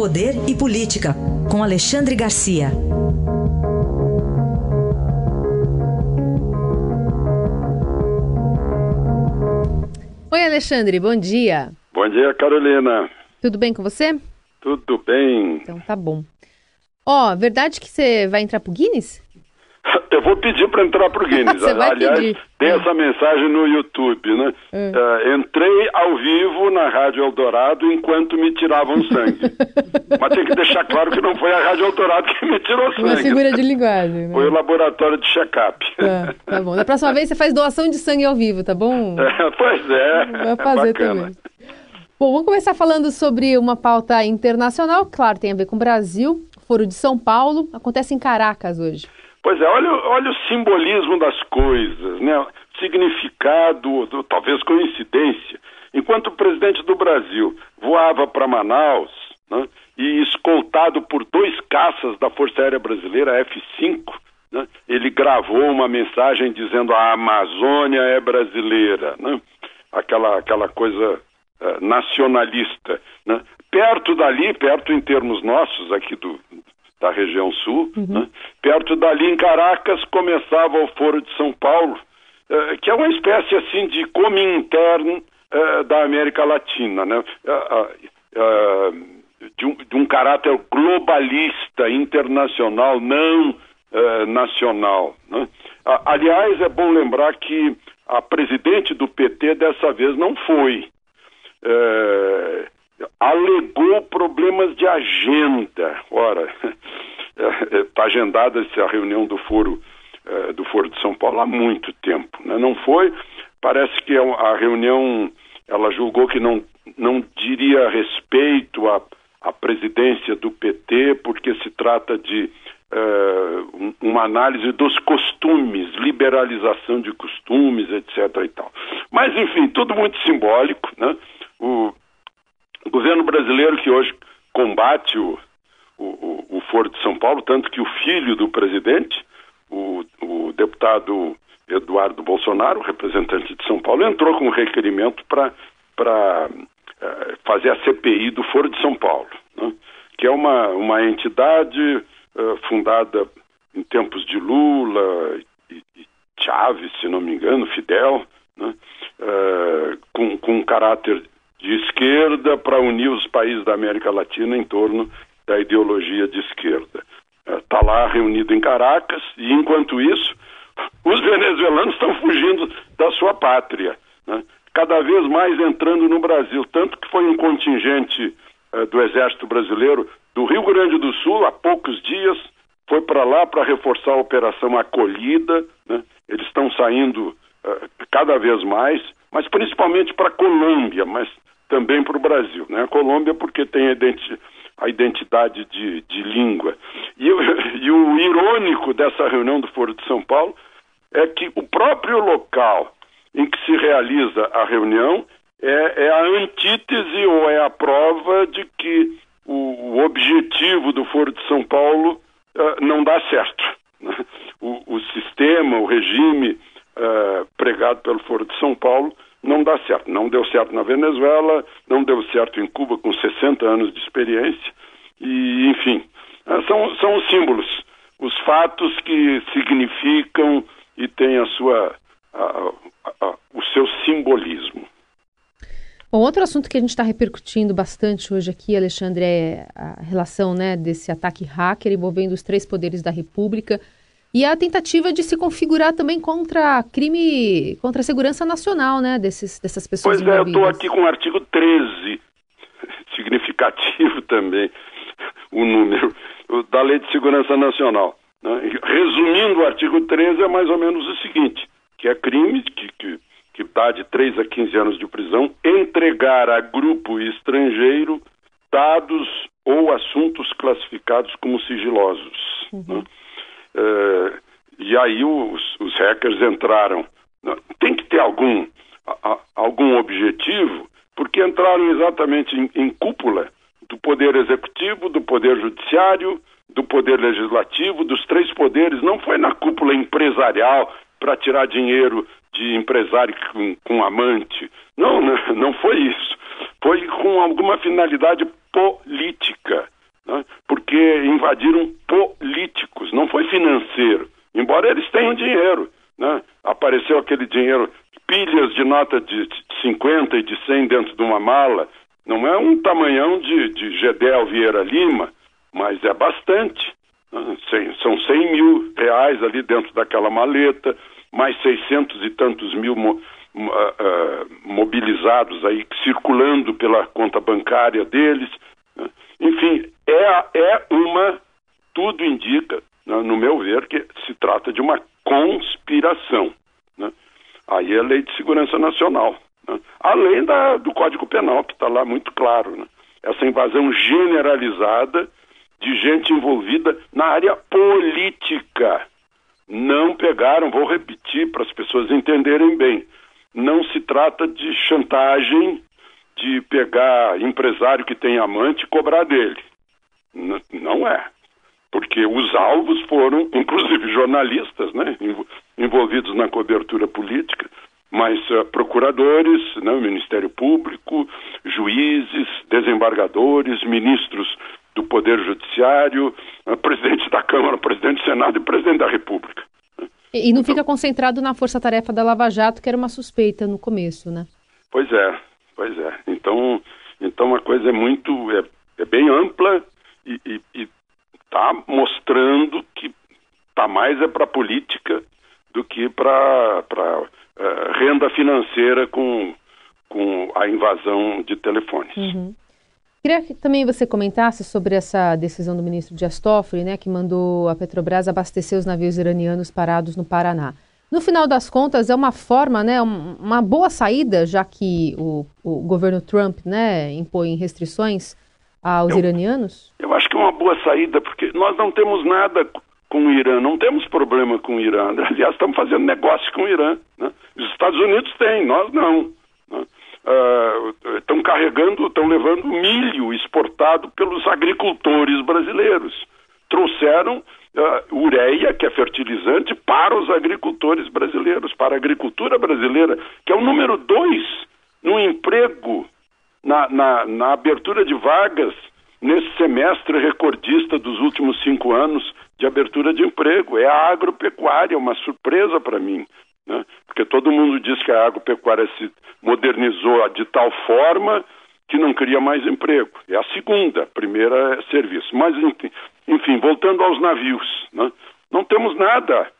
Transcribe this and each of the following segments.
Poder e Política, com Alexandre Garcia. Oi, Alexandre, bom dia. Bom dia, Carolina. Tudo bem com você? Tudo bem. Então tá bom. Ó, verdade que você vai entrar pro Guinness? Eu vou pedir para entrar para o Guinness. Aliás, pedir. tem É. essa mensagem no YouTube, né? É. Eh, entrei ao vivo na Rádio Eldorado enquanto me tiravam sangue. Mas tem que deixar claro que não foi a Rádio Eldorado que me tirou Uma sangue. figura de linguagem. né? Foi o laboratório de check-up. Tá, tá bom. Da próxima vez você faz doação de sangue ao vivo, tá bom? É, pois é. Vai fazer bacana. também. Bom, vamos começar falando sobre uma pauta internacional, claro, tem a ver com o Brasil. Foro de São Paulo, acontece em Caracas hoje. Pois é, olha, olha o simbolismo das coisas, né? Significado, do- talvez coincidência. Enquanto o presidente do Brasil voava para Manaus, né, e escoltado por dois caças da Força Aérea Brasileira, F-5, né, ele gravou uma mensagem dizendo a Amazônia é brasileira, né? Aquela, aquela coisa eh, nacionalista, né? Perto dali, perto em termos nossos aqui do, da região sul, né? perto dali em Caracas começava o Foro de São Paulo, eh, que é uma espécie assim de Comintern eh, da América Latina, né? Ah, ah, ah, de, um, de um caráter globalista, internacional, não eh, nacional. Né? Aliás, é bom lembrar que a presidente do PT dessa vez não foi eh, alegou problemas de agenda. Ora, está agendada essa reunião do Foro eh, do Foro de São Paulo há muito tempo. né? Não foi. Parece que é a reunião ela julgou que não não diria respeito à, à presidência do PT porque se trata de eh, um- uma análise dos costumes, liberalização de costumes, etc. e tal. Mas enfim, tudo muito simbólico, né? O, o governo brasileiro que hoje combate o, o, o, o Foro de São Paulo, tanto que o filho do presidente, o, o deputado Eduardo Bolsonaro, representante de São Paulo, entrou com um requerimento para eh, fazer a CPI do Foro de São Paulo, né? que é uma, uma entidade eh, fundada em tempos de Lula e, e Chávez, se não me engano, Fidel, né? Eh, com, com um caráter de esquerda para unir os países da América Latina em torno da ideologia de esquerda. Está lá reunido em Caracas e, enquanto isso, os venezuelanos estão fugindo da sua pátria, né? cada vez mais entrando no Brasil. Tanto que foi um contingente eh, do Exército Brasileiro do Rio Grande do Sul, há poucos dias, foi para lá para reforçar a Operação Acolhida. Né? Eles estão saindo eh, cada vez mais, mas principalmente para a Colômbia, mas também para o Brasil. Né? A Colômbia porque tem a, identi a identidade de, de língua. E, e o irônico dessa reunião do Foro de São Paulo é que o próprio local em que se realiza a reunião é, é a antítese ou é a prova de que o, o objetivo do Foro de São Paulo eh, não dá certo. né? O, o sistema, o regime eh, pregado pelo Foro de São Paulo não dá certo. Não deu certo na Venezuela, não deu certo em Cuba com 60 anos de experiência, e enfim, eh, são, são os símbolos, os fatos que significam e têm a sua, a- a- a- o seu simbolismo. Bom, outro assunto que a gente está repercutindo bastante hoje aqui, Alexandre, é a relação né, desse ataque hacker envolvendo os três poderes da República e a tentativa de se configurar também contra crime, contra a segurança nacional, né, desses, dessas pessoas Pois é, eu estou envolvidas. aqui com o artigo 13, significativo também o número, da Lei de Segurança Nacional. né? Resumindo, o artigo 13 é mais ou menos o seguinte, que é crime que, que, que dá de 3 a 15 anos de prisão, entregar a grupo estrangeiro dados ou assuntos classificados como sigilosos. né? Eh, e aí os, os hackers entraram. Tem que ter algum, a- algum objetivo, porque entraram exatamente em, em cúpula do Poder Executivo, do Poder Judiciário, do Poder Legislativo, dos três poderes. Não foi na cúpula empresarial para tirar dinheiro de empresário com, com amante. Não, não, não foi isso. Foi com alguma finalidade política. porque invadiram não foi financeiro. Embora eles tenham dinheiro, né? Apareceu aquele dinheiro, pilhas de nota de 50 e de 100 dentro de uma mala. Não é um tamanhão de, de Gedel Vieira Lima, mas é bastante. Né? São 100 mil reais ali dentro daquela maleta, mais 600 e tantos mil mo, uh, uh, mobilizados aí, circulando pela conta bancária deles. Né? Enfim, é, é uma, tudo indica, né, no meu ver, que se trata de uma conspiração. Né? Aí é a Lei de Segurança Nacional. Né? Além da, do Código Penal, que está lá muito claro. Né? Essa invasão generalizada de gente envolvida na área política. Não pegaram, vou repetir para as pessoas entenderem bem, não se trata de chantagem de pegar empresário que tem amante e cobrar dele. N não é. Porque os alvos foram, inclusive jornalistas, né, envolvidos na cobertura política, mas uh, procuradores, né, Ministério Público, juízes, desembargadores, ministros do Poder Judiciário, uh, presidente da Câmara, presidente do Senado e presidente da República. E, e não fica concentrado na força-tarefa da Lava Jato, que era uma suspeita no começo, né? Pois é, pois é. Então, então a coisa é muito, é, é bem ampla e está mostrando que está mais é para política do que para uh, renda financeira com, com a invasão de telefones. Uhum. Queria que também você comentasse sobre essa decisão do ministro Dias Toffoli, né, que mandou a Petrobras abastecer os navios iranianos parados no Paraná. No final das contas, é uma forma, né, uma boa saída, já que o, o governo Trump né, impõe restrições aos eu, iranianos? Eu acho que é uma boa saída, porque nós não temos nada com o Irã, não temos problema com o Irã. Aliás, estamos fazendo negócio com o Irã. Né? Os Estados Unidos têm, nós não. Né? Uh, estão carregando, estão levando milho exportado pelos agricultores brasileiros. Trouxeram uh, ureia, que é fertilizante, para os agricultores brasileiros, para a agricultura brasileira, que é o número dois no emprego, na, na, na abertura de vagas nesse semestre recordista dos últimos cinco anos de abertura de emprego. É a agropecuária, uma surpresa para mim. Né? Porque todo mundo diz que a agropecuária se modernizou de tal forma que não cria mais emprego. É a segunda, a primeira é serviço. Mas, enfim, voltando aos navios, né? não temos nada.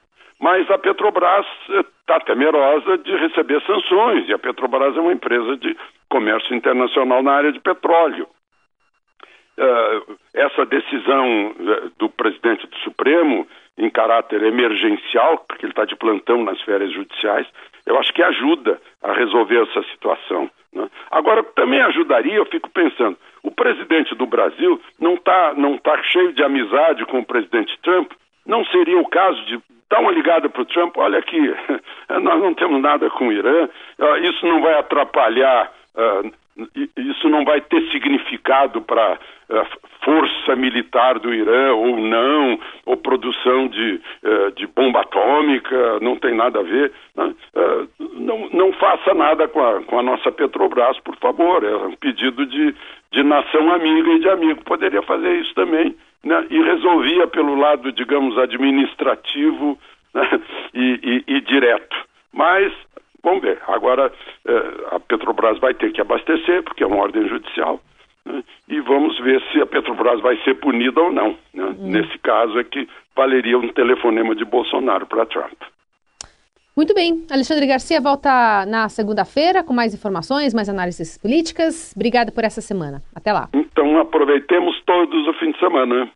Mas a Petrobras está eh, temerosa de receber sanções, e a Petrobras é uma empresa de comércio internacional na área de petróleo. Uh, essa decisão eh, do presidente do Supremo, em caráter emergencial, porque ele está de plantão nas férias judiciais, eu acho que ajuda a resolver essa situação. Né? Agora, também ajudaria, eu fico pensando, o presidente do Brasil não está não tá cheio de amizade com o presidente Trump, não seria o caso de dar uma ligada para o Trump, olha aqui, nós não temos nada com o Irã, uh, isso não vai atrapalhar uh, isso não vai ter significado para a eh, força militar do Irã ou não, ou produção de, uh, de bomba atômica, não tem nada a ver. Né? Uh, não, não faça nada com a, com a nossa Petrobras, por favor. É um pedido de, de nação amiga e de amigo. Poderia fazer isso também. Né? E resolvia pelo lado, digamos, administrativo né? e, e, e direto. Mas Vamos ver. Agora, eh, a Petrobras vai ter que abastecer, porque é uma ordem judicial, né? e vamos ver se a Petrobras vai ser punida ou não. Né? Hum. Nesse caso é que valeria um telefonema de Bolsonaro para Trump. Muito bem. Alexandre Garcia volta na segunda-feira com mais informações, mais análises políticas. Obrigada por essa semana. Até lá. Então, aproveitemos todos o fim de semana.